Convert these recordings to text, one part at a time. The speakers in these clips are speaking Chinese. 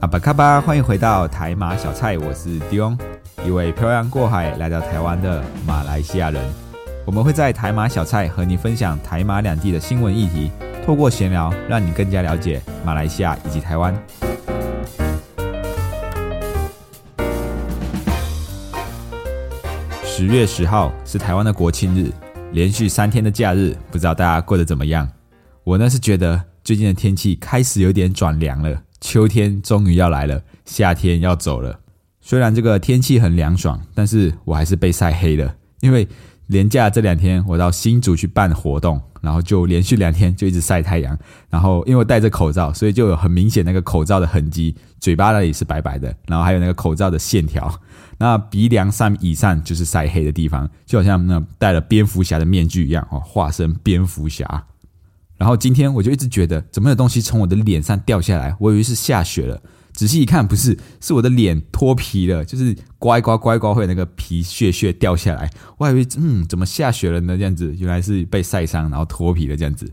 阿巴卡巴，欢迎回到台马小菜，我是 Dion，一位漂洋过海来到台湾的马来西亚人。我们会在台马小菜和你分享台马两地的新闻议题，透过闲聊，让你更加了解马来西亚以及台湾。十月十号是台湾的国庆日，连续三天的假日，不知道大家过得怎么样？我呢是觉得最近的天气开始有点转凉了。秋天终于要来了，夏天要走了。虽然这个天气很凉爽，但是我还是被晒黑了。因为连假这两天，我到新竹去办活动，然后就连续两天就一直晒太阳。然后因为我戴着口罩，所以就有很明显那个口罩的痕迹，嘴巴那里是白白的，然后还有那个口罩的线条。那鼻梁上以上就是晒黑的地方，就好像那戴了蝙蝠侠的面具一样哦，化身蝙蝠侠。然后今天我就一直觉得，怎么有东西从我的脸上掉下来？我以为是下雪了，仔细一看，不是，是我的脸脱皮了，就是刮一刮、刮一刮，会那个皮屑屑掉下来。我还以为，嗯，怎么下雪了呢？这样子，原来是被晒伤，然后脱皮了，这样子，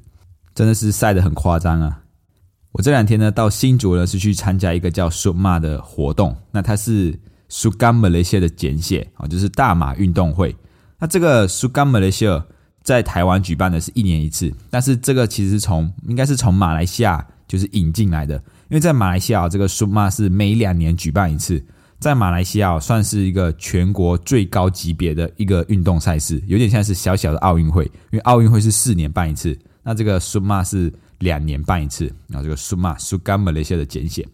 真的是晒得很夸张啊！我这两天呢，到新竹呢，是去参加一个叫 SUMA 的活动，那它是 Sugan Malaysia 的简写啊，就是大马运动会。那这个 Sugan Malaysia。在台湾举办的是一年一次，但是这个其实从应该是从马来西亚就是引进来的，因为在马来西亚这个 SUMA 是每两年举办一次，在马来西亚算是一个全国最高级别的一个运动赛事，有点像是小小的奥运会，因为奥运会是四年办一次，那这个 SUMA 是两年办一次，然后这个 SUMA Suga Malaysia 的简写，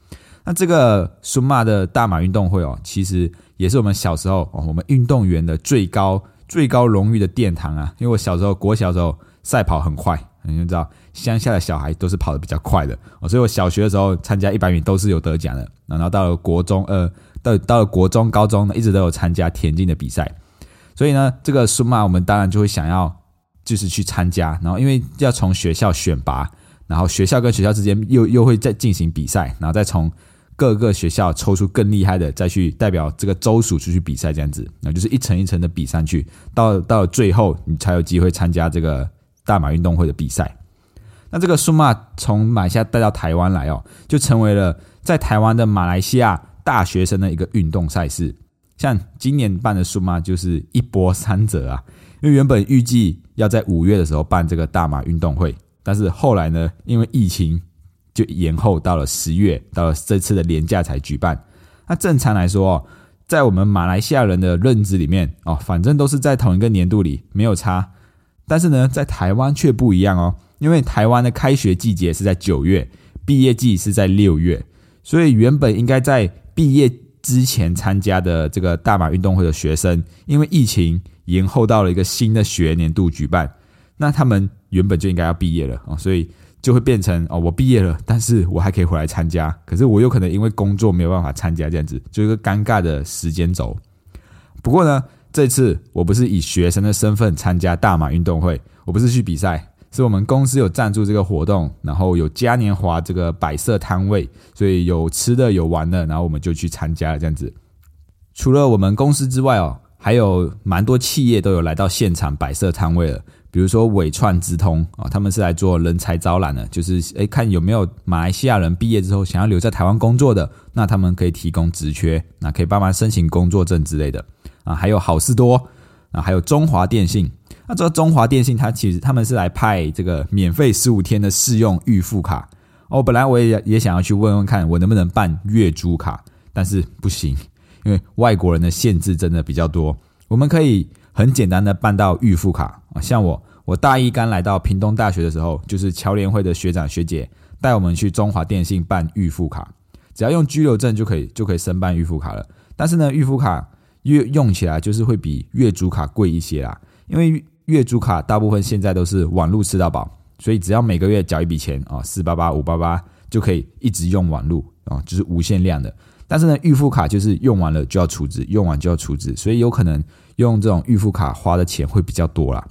那这个 SUMA 的大马运动会哦，其实也是我们小时候哦，我们运动员的最高。最高荣誉的殿堂啊！因为我小时候国小时候赛跑很快，你就知道乡下的小孩都是跑得比较快的，所以我小学的时候参加一百米都是有得奖的。然后到了国中，呃，到到了国中、高中呢，一直都有参加田径的比赛。所以呢，这个苏马我们当然就会想要就是去参加。然后因为要从学校选拔，然后学校跟学校之间又又会再进行比赛，然后再从。各个学校抽出更厉害的，再去代表这个州属出去比赛，这样子，那就是一层一层的比上去，到到最后你才有机会参加这个大马运动会的比赛。那这个数码从马来西亚带到台湾来哦，就成为了在台湾的马来西亚大学生的一个运动赛事。像今年办的数码就是一波三折啊，因为原本预计要在五月的时候办这个大马运动会，但是后来呢，因为疫情。就延后到了十月，到了这次的年假才举办。那正常来说，在我们马来西亚人的认知里面，哦，反正都是在同一个年度里，没有差。但是呢，在台湾却不一样哦，因为台湾的开学季节是在九月，毕业季是在六月，所以原本应该在毕业之前参加的这个大马运动会的学生，因为疫情延后到了一个新的学年度举办，那他们原本就应该要毕业了哦，所以。就会变成哦，我毕业了，但是我还可以回来参加，可是我有可能因为工作没有办法参加，这样子就一个尴尬的时间轴。不过呢，这次我不是以学生的身份参加大马运动会，我不是去比赛，是我们公司有赞助这个活动，然后有嘉年华这个摆设摊位，所以有吃的有玩的，然后我们就去参加了这样子。除了我们公司之外哦，还有蛮多企业都有来到现场摆设摊位了。比如说伟创直通啊，他们是来做人才招揽的，就是诶看有没有马来西亚人毕业之后想要留在台湾工作的，那他们可以提供职缺，那可以帮忙申请工作证之类的啊。还有好事多啊，还有中华电信。那这个中华电信，它其实他们是来派这个免费十五天的试用预付卡哦。本来我也也想要去问问看，我能不能办月租卡，但是不行，因为外国人的限制真的比较多。我们可以。很简单的办到预付卡啊，像我，我大一刚来到屏东大学的时候，就是侨联会的学长学姐带我们去中华电信办预付卡，只要用居留证就可以就可以申办预付卡了。但是呢，预付卡月用起来就是会比月租卡贵一些啦，因为月租卡大部分现在都是网络吃到饱，所以只要每个月缴一笔钱啊，四八八五八八就可以一直用网络啊，就是无限量的。但是呢，预付卡就是用完了就要储值，用完就要储值，所以有可能用这种预付卡花的钱会比较多啦。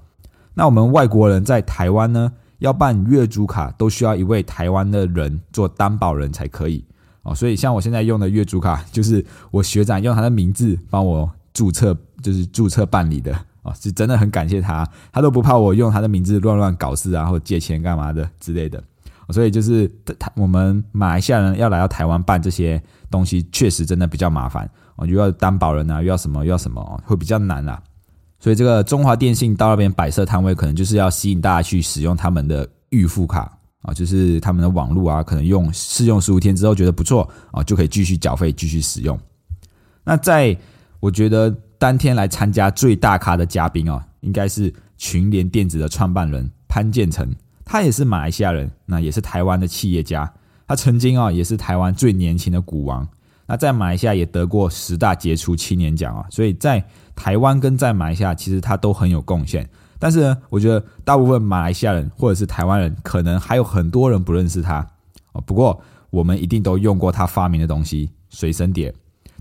那我们外国人在台湾呢，要办月租卡都需要一位台湾的人做担保人才可以哦。所以像我现在用的月租卡，就是我学长用他的名字帮我注册，就是注册办理的哦，是真的很感谢他，他都不怕我用他的名字乱乱搞事啊，或借钱干嘛的之类的。所以就是他我们马来西亚人要来到台湾办这些东西，确实真的比较麻烦哦，又要担保人啊，又要什么又要什么，会比较难啦。所以这个中华电信到那边摆设摊位，可能就是要吸引大家去使用他们的预付卡啊，就是他们的网络啊，可能用试用十五天之后觉得不错啊，就可以继续缴费继续使用。那在我觉得当天来参加最大咖的嘉宾啊，应该是群联电子的创办人潘建成。他也是马来西亚人，那也是台湾的企业家。他曾经啊，也是台湾最年轻的股王。那在马来西亚也得过十大杰出青年奖啊。所以在台湾跟在马来西亚，其实他都很有贡献。但是呢，我觉得大部分马来西亚人或者是台湾人，可能还有很多人不认识他。不过我们一定都用过他发明的东西——随身碟。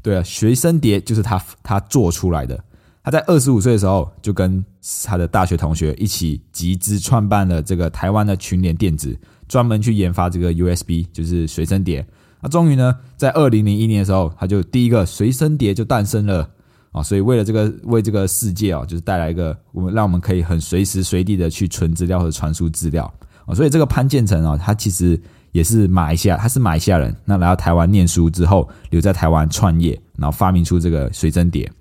对啊，随身碟就是他他做出来的。他在二十五岁的时候，就跟他的大学同学一起集资创办了这个台湾的群联电子，专门去研发这个 USB，就是随身碟。那终于呢，在二零零一年的时候，他就第一个随身碟就诞生了啊！所以为了这个，为这个世界啊，就是带来一个我们让我们可以很随时随地的去存资料和传输资料啊！所以这个潘建成啊，他其实也是马来西亚，他是马来西亚人，那来到台湾念书之后，留在台湾创业，然后发明出这个随身碟。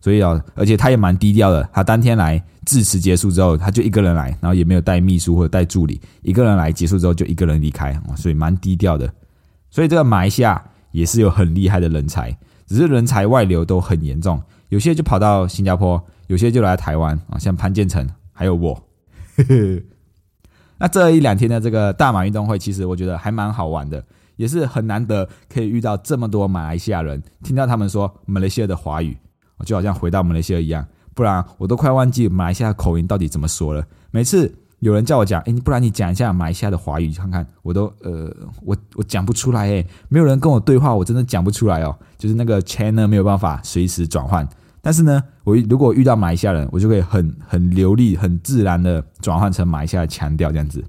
所以啊，而且他也蛮低调的。他当天来致辞结束之后，他就一个人来，然后也没有带秘书或者带助理，一个人来结束之后就一个人离开啊所以蛮低调的。所以这个马来西亚也是有很厉害的人才，只是人才外流都很严重，有些就跑到新加坡，有些就来台湾啊，像潘建成还有我。那这一两天的这个大马运动会，其实我觉得还蛮好玩的，也是很难得可以遇到这么多马来西亚人，听到他们说马来西亚的华语。就好像回到马来西亚一样，不然我都快忘记马来西亚口音到底怎么说了。每次有人叫我讲，哎，不然你讲一下马来西亚的华语看看，我都呃，我我讲不出来哎，没有人跟我对话，我真的讲不出来哦。就是那个 channel 没有办法随时转换，但是呢，我如果遇到马来西亚人，我就可以很很流利、很自然的转换成马来西亚的腔调这样子。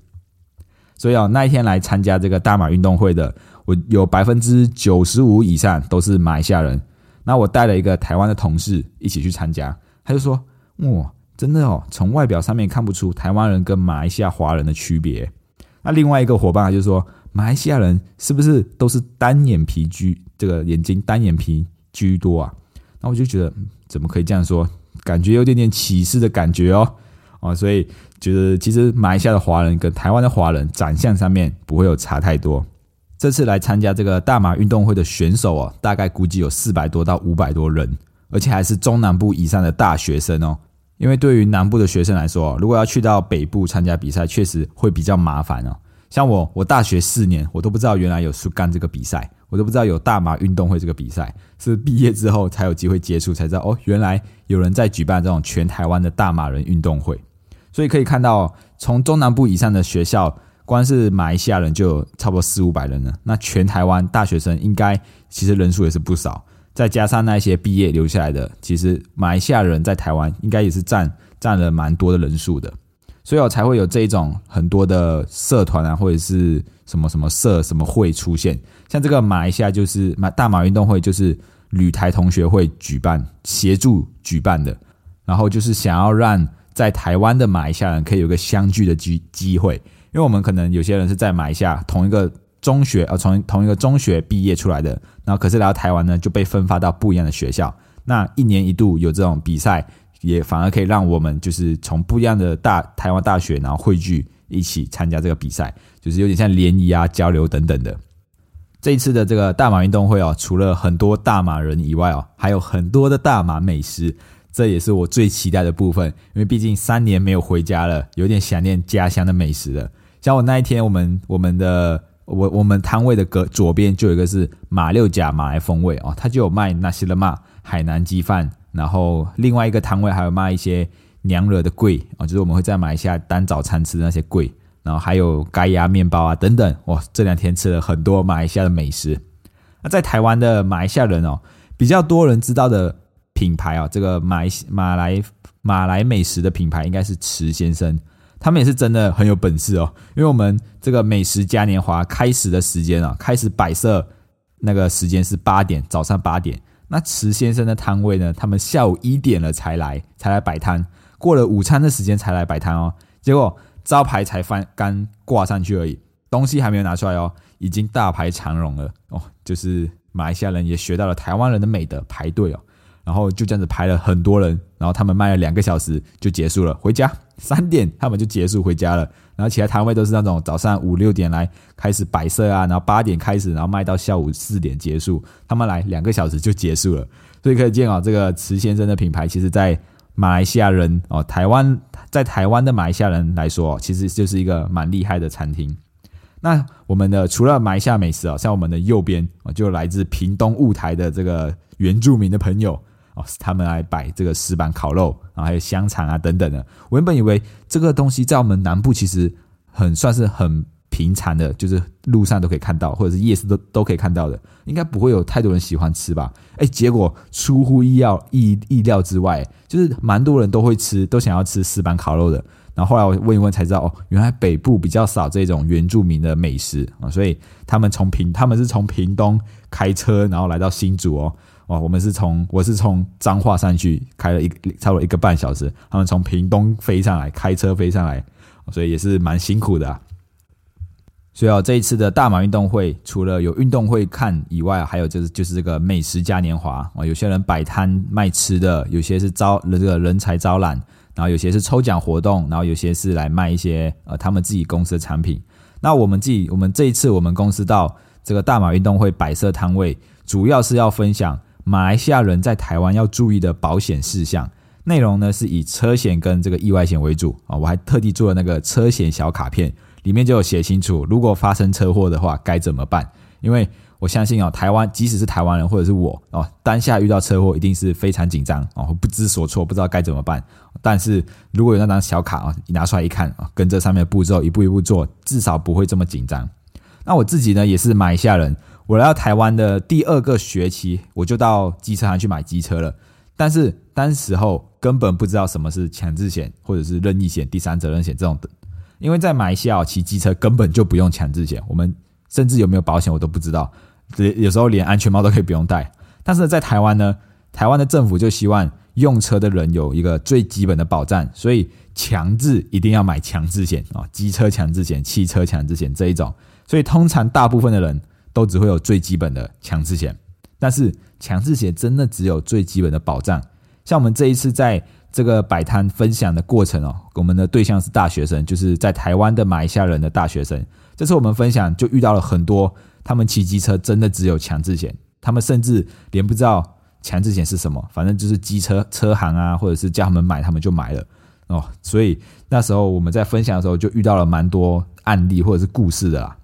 所以啊，那一天来参加这个大马运动会的，我有百分之九十五以上都是马来西亚人。那我带了一个台湾的同事一起去参加，他就说：“哇，真的哦，从外表上面看不出台湾人跟马来西亚华人的区别。”那另外一个伙伴就是说：“马来西亚人是不是都是单眼皮居？这个眼睛单眼皮居多啊？”那我就觉得怎么可以这样说？感觉有点点歧视的感觉哦，啊，所以觉得其实马来西亚的华人跟台湾的华人长相上面不会有差太多。这次来参加这个大马运动会的选手哦，大概估计有四百多到五百多人，而且还是中南部以上的大学生哦。因为对于南部的学生来说，如果要去到北部参加比赛，确实会比较麻烦哦。像我，我大学四年，我都不知道原来有苏干这个比赛，我都不知道有大马运动会这个比赛，是毕业之后才有机会接触，才知道哦，原来有人在举办这种全台湾的大马人运动会。所以可以看到，从中南部以上的学校。光是马来西亚人就有差不多四五百人了，那全台湾大学生应该其实人数也是不少，再加上那些毕业留下来的，其实马来西亚人在台湾应该也是占占了蛮多的人数的，所以我才会有这一种很多的社团啊，或者是什么什么社什么会出现，像这个马来西亚就是马大马运动会，就是旅台同学会举办协助举办的，然后就是想要让在台湾的马来西亚人可以有个相聚的机机会。因为我们可能有些人是在马来西亚同一个中学，啊，从同一个中学毕业出来的，然后可是来到台湾呢，就被分发到不一样的学校。那一年一度有这种比赛，也反而可以让我们就是从不一样的大台湾大学，然后汇聚一起参加这个比赛，就是有点像联谊啊、交流等等的。这一次的这个大马运动会哦，除了很多大马人以外哦，还有很多的大马美食。这也是我最期待的部分，因为毕竟三年没有回家了，有点想念家乡的美食了。像我那一天，我们我们的我我们摊位的隔左边就有一个是马六甲马来风味哦，他就有卖那些的嘛海南鸡饭，然后另外一个摊位还有卖一些娘惹的贵哦，就是我们会在马来西亚当早餐吃的那些贵，然后还有盖亚面包啊等等。哇，这两天吃了很多马来西亚的美食。那在台湾的马来西亚人哦，比较多人知道的品牌啊，这个马来马来马来美食的品牌应该是池先生。他们也是真的很有本事哦，因为我们这个美食嘉年华开始的时间啊，开始摆设那个时间是八点，早上八点。那池先生的摊位呢，他们下午一点了才来，才来摆摊，过了午餐的时间才来摆摊哦。结果招牌才翻刚挂上去而已，东西还没有拿出来哦，已经大排长龙了哦。就是马来西亚人也学到了台湾人的美德，排队哦。然后就这样子排了很多人，然后他们卖了两个小时就结束了，回家三点他们就结束回家了。然后其他摊位都是那种早上五六点来开始摆设啊，然后八点开始，然后卖到下午四点结束。他们来两个小时就结束了，所以可以见啊，这个池先生的品牌，其实在马来西亚人哦，台湾在台湾的马来西亚人来说，其实就是一个蛮厉害的餐厅。那我们的除了马来西亚美食啊，像我们的右边啊，就来自屏东雾台的这个原住民的朋友。哦，他们来摆这个石板烤肉，然后还有香肠啊等等的。我原本以为这个东西在我们南部其实很算是很平常的，就是路上都可以看到，或者是夜市都都可以看到的，应该不会有太多人喜欢吃吧？哎，结果出乎意料意意料之外，就是蛮多人都会吃，都想要吃石板烤肉的。然后后来我问一问才知道，哦，原来北部比较少这种原住民的美食啊，所以他们从平他们是从屏东开车，然后来到新竹哦。哦，我们是从我是从彰化上去开了一差不多一个半小时，他们从屏东飞上来，开车飞上来，所以也是蛮辛苦的。所以哦，这一次的大马运动会，除了有运动会看以外，还有就是就是这个美食嘉年华啊，有些人摆摊卖吃的，有些是招这个人才招揽，然后有些是抽奖活动，然后有些是来卖一些呃他们自己公司的产品。那我们自己，我们这一次我们公司到这个大马运动会摆设摊位，主要是要分享。马来西亚人在台湾要注意的保险事项内容呢，是以车险跟这个意外险为主啊。我还特地做了那个车险小卡片，里面就有写清楚，如果发生车祸的话该怎么办。因为我相信啊，台湾即使是台湾人或者是我哦，当下遇到车祸一定是非常紧张哦，不知所措，不知道该怎么办。但是如果有那张小卡啊，你拿出来一看啊，跟这上面的步骤一步一步做，至少不会这么紧张。那我自己呢，也是马来西亚人。我来到台湾的第二个学期，我就到机车行去买机车了。但是当时候根本不知道什么是强制险或者是任意险、第三责任险这种的，因为在马来西亚骑机车根本就不用强制险，我们甚至有没有保险我都不知道，有时候连安全帽都可以不用戴。但是在台湾呢，台湾的政府就希望用车的人有一个最基本的保障，所以强制一定要买强制险啊，机车强制险、汽车强制险这一种。所以通常大部分的人。都只会有最基本的强制险，但是强制险真的只有最基本的保障。像我们这一次在这个摆摊分享的过程哦，我们的对象是大学生，就是在台湾的马来西亚人的大学生。这次我们分享就遇到了很多，他们骑机车真的只有强制险，他们甚至连不知道强制险是什么，反正就是机车车行啊，或者是叫他们买，他们就买了哦。所以那时候我们在分享的时候就遇到了蛮多案例或者是故事的啦，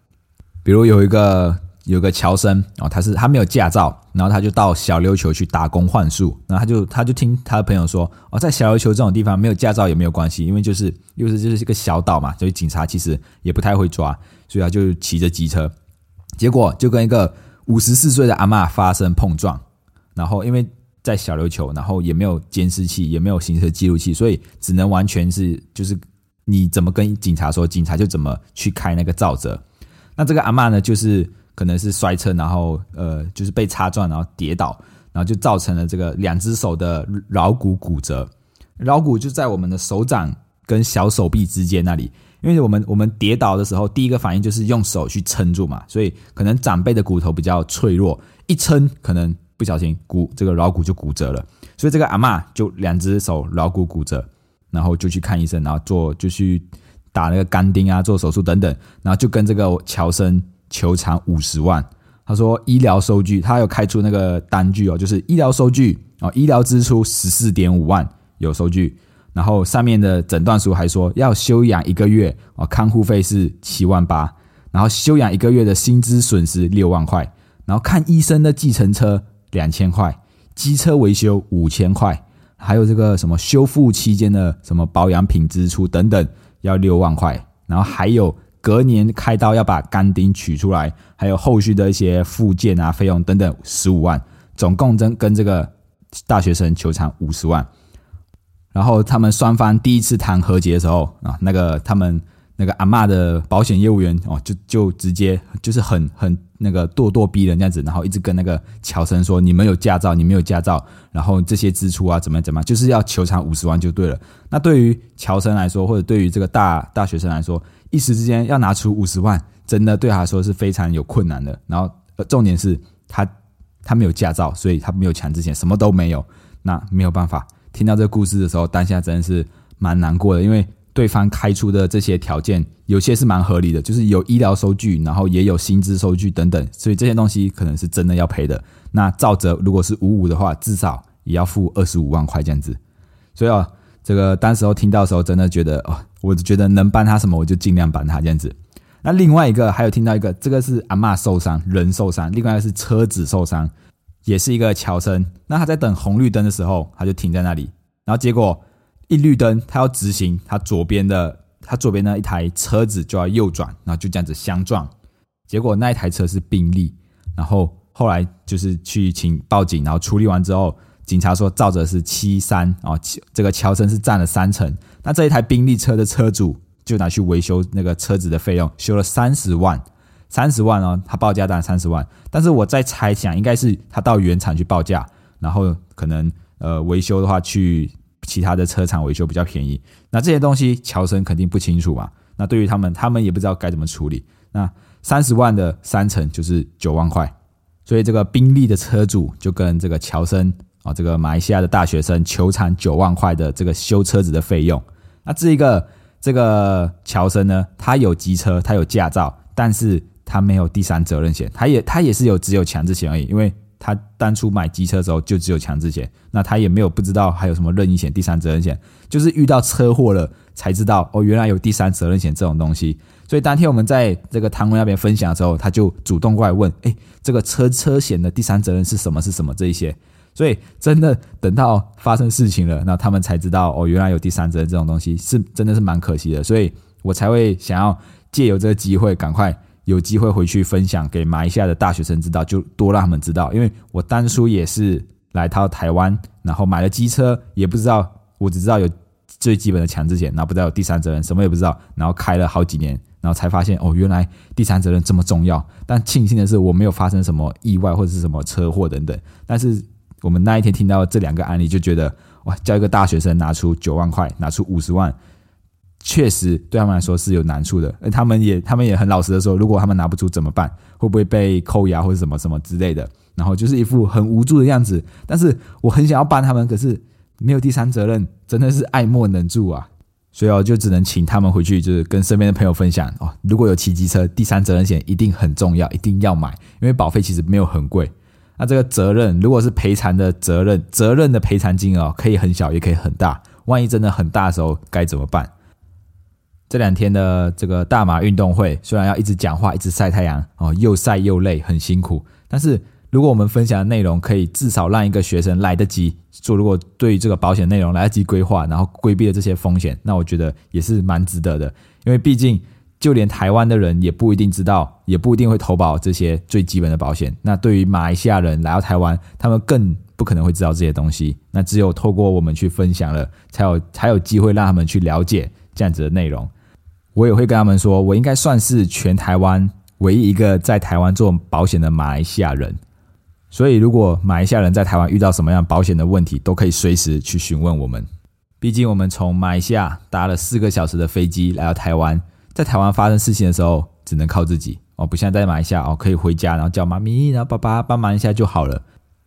比如有一个。有个乔生哦，他是他没有驾照，然后他就到小琉球去打工换宿，然后他就他就听他的朋友说哦，在小琉球这种地方没有驾照也没有关系，因为就是 又是就是一个小岛嘛，所以警察其实也不太会抓，所以他就骑着机车，结果就跟一个五十四岁的阿妈发生碰撞，然后因为在小琉球，然后也没有监视器，也没有行车记录器，所以只能完全是就是你怎么跟警察说，警察就怎么去开那个照则。那这个阿妈呢，就是。可能是摔车，然后呃，就是被擦撞，然后跌倒，然后就造成了这个两只手的桡骨骨折。桡骨就在我们的手掌跟小手臂之间那里，因为我们我们跌倒的时候，第一个反应就是用手去撑住嘛，所以可能长辈的骨头比较脆弱，一撑可能不小心骨这个桡骨就骨折了。所以这个阿妈就两只手桡骨骨折，然后就去看医生，然后做就去打那个钢钉啊，做手术等等，然后就跟这个乔生。求偿五十万，他说医疗收据，他有开出那个单据哦，就是医疗收据哦，医疗支出十四点五万有收据，然后上面的诊断书还说要休养一个月哦，看护费是七万八，然后休养一个月的薪资损失六万块，然后看医生的计程车两千块，机车维修五千块，还有这个什么修复期间的什么保养品支出等等要六万块。然后还有隔年开刀要把肝钉取出来，还有后续的一些附件啊费用等等十五万，总共跟跟这个大学生求偿五十万。然后他们双方第一次谈和解的时候啊，那个他们那个阿嬷的保险业务员哦，就就直接就是很很那个咄咄逼人这样子，然后一直跟那个乔生说：“你们有驾照，你没有驾照，然后这些支出啊怎么怎么，就是要求偿五十万就对了。”那对于乔生来说，或者对于这个大大学生来说，一时之间要拿出五十万，真的对他来说是非常有困难的。然后重点是他他没有驾照，所以他没有强制险，什么都没有，那没有办法。听到这个故事的时候，当下真的是蛮难过的，因为对方开出的这些条件有些是蛮合理的，就是有医疗收据，然后也有薪资收据等等，所以这些东西可能是真的要赔的。那照着如果是五五的话，至少也要付二十五万块这样子。所以啊，这个当时候听到的时候，真的觉得哦，我觉得能帮他什么，我就尽量帮他这样子。那另外一个还有听到一个，这个是阿妈受伤，人受伤，另外一个是车子受伤。也是一个乔生，那他在等红绿灯的时候，他就停在那里，然后结果一绿灯，他要直行，他左边的他左边的一台车子就要右转，然后就这样子相撞，结果那一台车是宾利，然后后来就是去请报警，然后处理完之后，警察说照着是七三啊，这个乔生是占了三成，那这一台宾利车的车主就拿去维修那个车子的费用，修了三十万。三十万哦，他报价单三十万，但是我在猜想，应该是他到原厂去报价，然后可能呃维修的话去其他的车厂维修比较便宜。那这些东西乔森肯定不清楚嘛，那对于他们，他们也不知道该怎么处理。那三十万的三成就是九万块，所以这个宾利的车主就跟这个乔森啊，这个马来西亚的大学生求偿九万块的这个修车子的费用。那这一个这个乔森呢，他有机车，他有驾照，但是。他没有第三责任险，他也他也是有只有强制险而已，因为他当初买机车的时候就只有强制险，那他也没有不知道还有什么任意险、第三责任险，就是遇到车祸了才知道哦，原来有第三责任险这种东西。所以当天我们在这个唐文那边分享的时候，他就主动过来问：“哎，这个车车险的第三责任是什么？是什么？”这一些，所以真的等到发生事情了，那他们才知道哦，原来有第三者这种东西，是真的是蛮可惜的，所以我才会想要借由这个机会赶快。有机会回去分享给马来西亚的大学生知道，就多让他们知道。因为我当初也是来到台湾，然后买了机车，也不知道，我只知道有最基本的强制险，然后不知道有第三责任，什么也不知道，然后开了好几年，然后才发现哦，原来第三责任这么重要。但庆幸的是，我没有发生什么意外或者是什么车祸等等。但是我们那一天听到这两个案例，就觉得哇，叫一个大学生拿出九万块，拿出五十万。确实对他们来说是有难处的，而他们也他们也很老实的说，如果他们拿不出怎么办？会不会被扣押或者什么什么之类的？然后就是一副很无助的样子。但是我很想要帮他们，可是没有第三责任，真的是爱莫能助啊！所以我就只能请他们回去，就是跟身边的朋友分享哦。如果有骑机车，第三责任险一定很重要，一定要买，因为保费其实没有很贵。那这个责任，如果是赔偿的责任，责任的赔偿金额可以很小，也可以很大。万一真的很大的时候，该怎么办？这两天的这个大马运动会，虽然要一直讲话、一直晒太阳哦，又晒又累，很辛苦。但是如果我们分享的内容可以至少让一个学生来得及做，如果对于这个保险内容来得及规划，然后规避了这些风险，那我觉得也是蛮值得的。因为毕竟就连台湾的人也不一定知道，也不一定会投保这些最基本的保险。那对于马来西亚人来到台湾，他们更不可能会知道这些东西。那只有透过我们去分享了，才有才有机会让他们去了解这样子的内容。我也会跟他们说，我应该算是全台湾唯一一个在台湾做保险的马来西亚人。所以，如果马来西亚人在台湾遇到什么样保险的问题，都可以随时去询问我们。毕竟，我们从马来西亚搭了四个小时的飞机来到台湾，在台湾发生事情的时候，只能靠自己哦，不像在马来西亚哦，可以回家，然后叫妈咪，然后爸爸帮忙一下就好了。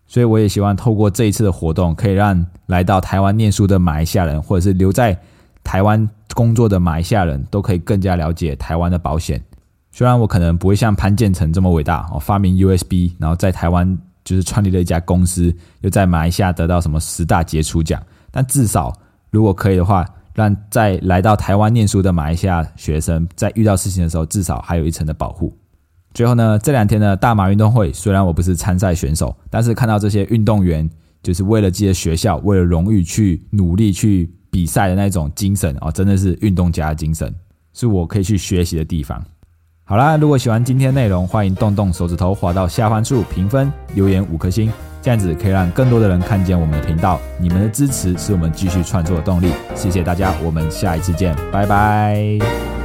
所以，我也希望透过这一次的活动，可以让来到台湾念书的马来西亚人，或者是留在。台湾工作的马来西亚人都可以更加了解台湾的保险。虽然我可能不会像潘建成这么伟大哦，发明 USB，然后在台湾就是创立了一家公司，又在马来西亚得到什么十大杰出奖，但至少如果可以的话，让在来到台湾念书的马来西亚学生在遇到事情的时候，至少还有一层的保护。最后呢，这两天的大马运动会，虽然我不是参赛选手，但是看到这些运动员就是为了自己的学校，为了荣誉去努力去。比赛的那种精神哦，真的是运动家的精神。是我可以去学习的地方。好啦，如果喜欢今天的内容，欢迎动动手指头滑到下方处评分留言五颗星，这样子可以让更多的人看见我们的频道。你们的支持是我们继续创作的动力。谢谢大家，我们下一次见，拜拜。